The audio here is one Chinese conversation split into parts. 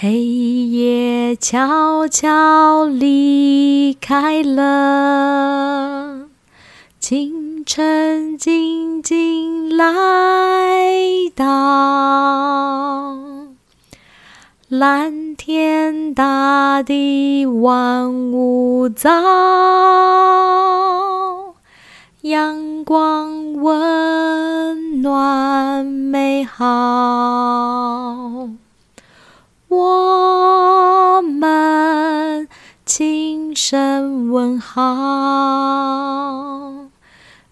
黑夜悄悄离开了清晨静静来到蓝天大地万物早阳光温暖美好。我们轻声问好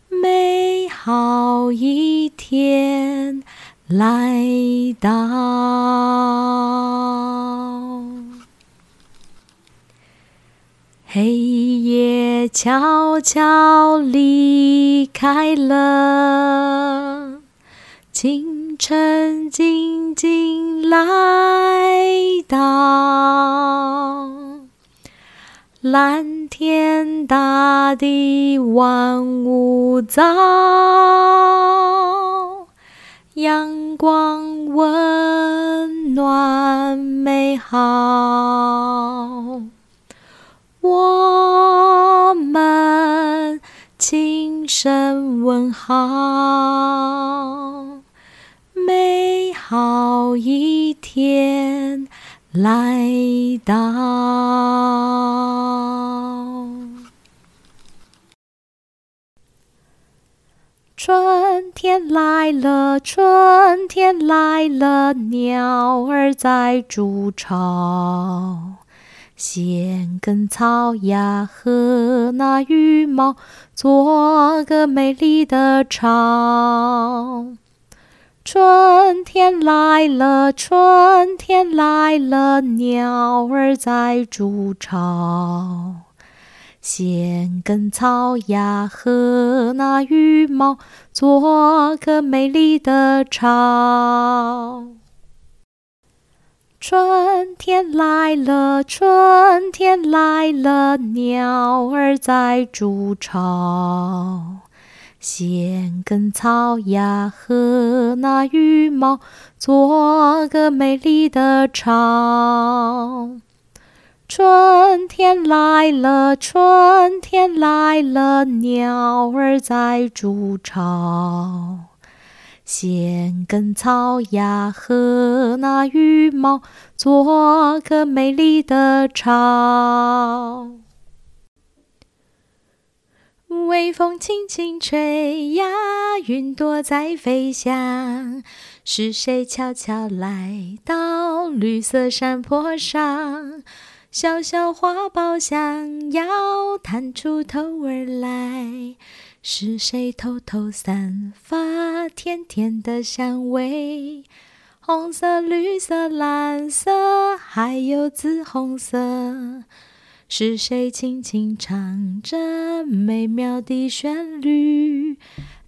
美好一天来到。黑夜悄悄离开了青晨静静来到，蓝天大地万物早，阳光温暖美好，我们轻声问好。好，一天来到春天来了。春天来了，鸟儿在筑巢，先跟草芽和那羽毛做个美丽的巢。春天来了春天来了鸟儿在筑巢。先跟草芽和那羽毛做个美丽的巢春天来了春天来了鸟儿在筑巢先跟草芽和那羽毛做个美丽的巢。春天来了，春天来了，鸟儿在筑巢。先跟草芽和那羽毛做个美丽的巢。微风轻轻吹呀云朵在飞翔是谁悄悄来到绿色山坡上小小花苞想要探出头儿来？是谁偷偷散发甜甜的香味？红色绿色蓝色还有紫红色。是谁轻轻唱着美妙的旋律？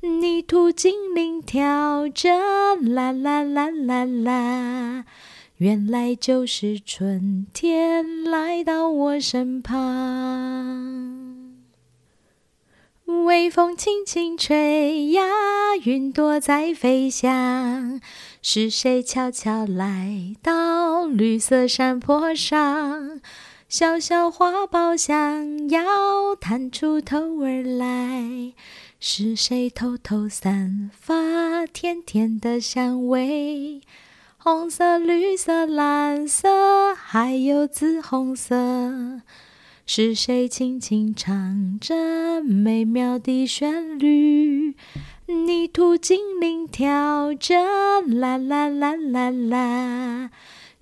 泥土精灵跳着啦啦啦啦啦，原来就是春天来到我身旁。微风轻轻吹呀，云朵在飞翔。是谁悄悄来到绿色山坡上？小小花苞想要探出头儿来，是谁偷偷散发甜甜的香味？红色、绿色、蓝色，还有紫红色。是谁轻轻唱着美妙的旋律？泥土精灵跳着啦啦啦啦啦。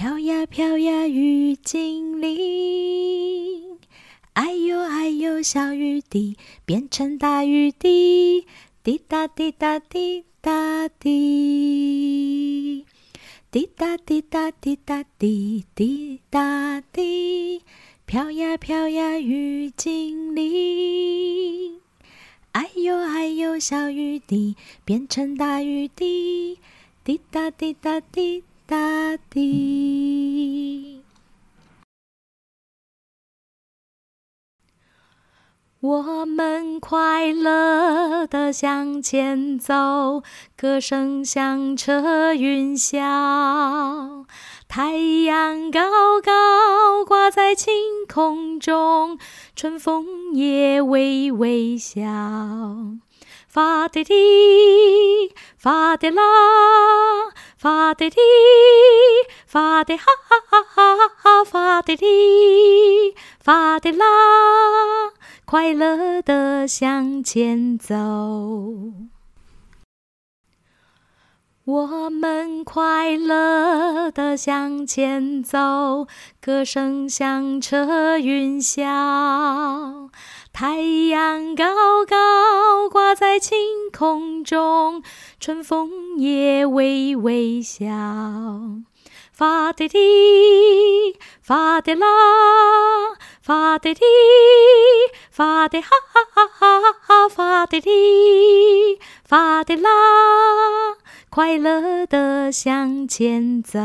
飘呀飘呀雨精灵，哎呦哎呦小雨滴变成大雨滴，滴答滴答滴答滴。滴答滴答滴答滴滴答滴，飘呀飘呀雨精灵，哎呦哎呦小雨滴变成大雨滴，滴答滴答滴答滴。我们快乐地向前走，歌声响彻云霄。太阳高高挂在晴空中，春风也微微笑。发的滴，发的啦，发的滴，发的哈哈哈哈哈，发的滴，发的啦。快乐的向前走，我们快乐的向前走，歌声响彻云霄。太阳高高挂在晴空中，春风也微微笑。发的滴，发的啦，发的滴，发的哈哈哈哈，发的滴，发的啦，快乐的向前走。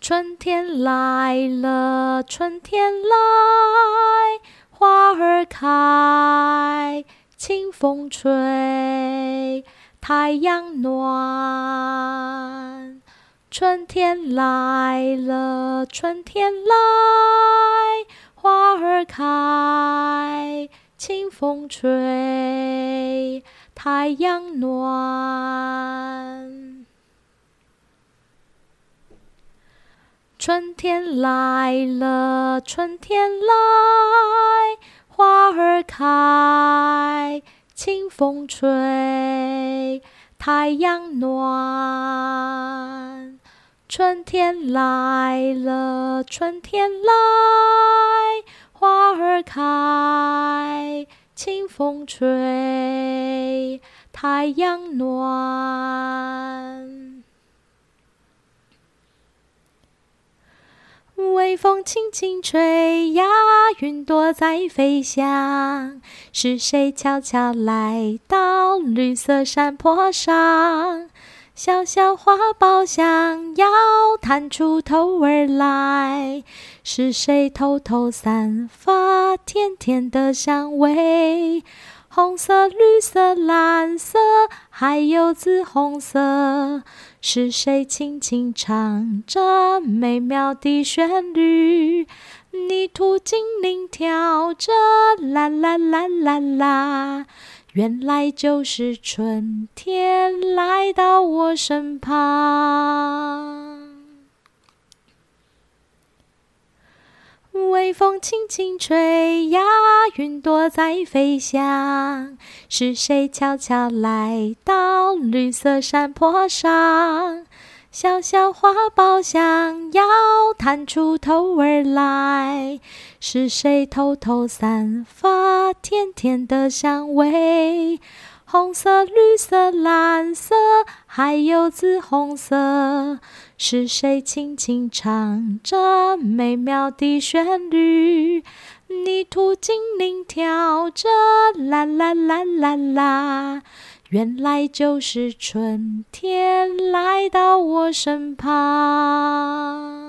春天来了，春天来，花儿开。清风吹，太阳暖，春天来了，春天来，花儿开，清风吹，太阳暖，春天来了，春天来。花儿开，清风吹，太阳暖。春天来了，春天来，花儿开，清风吹，太阳暖。微风轻轻吹呀，云朵在飞翔。是谁悄悄来到绿色山坡上？小小花苞想要探出头儿来。是谁偷偷散发甜甜的香味？红色、绿色、蓝色，还有紫红色。是谁轻轻唱着美妙的旋律？泥土精灵跳着啦啦啦啦啦，原来就是春天来到我身旁。微风轻轻吹呀，云朵在飞翔。是谁悄悄来到绿色山坡上？小小花苞想要探出头儿来。是谁偷偷散发甜甜的香味？红色、绿色、蓝色，还有紫红色。是谁轻轻唱着美妙的旋律？泥土精灵跳着啦啦啦啦啦，原来就是春天来到我身旁。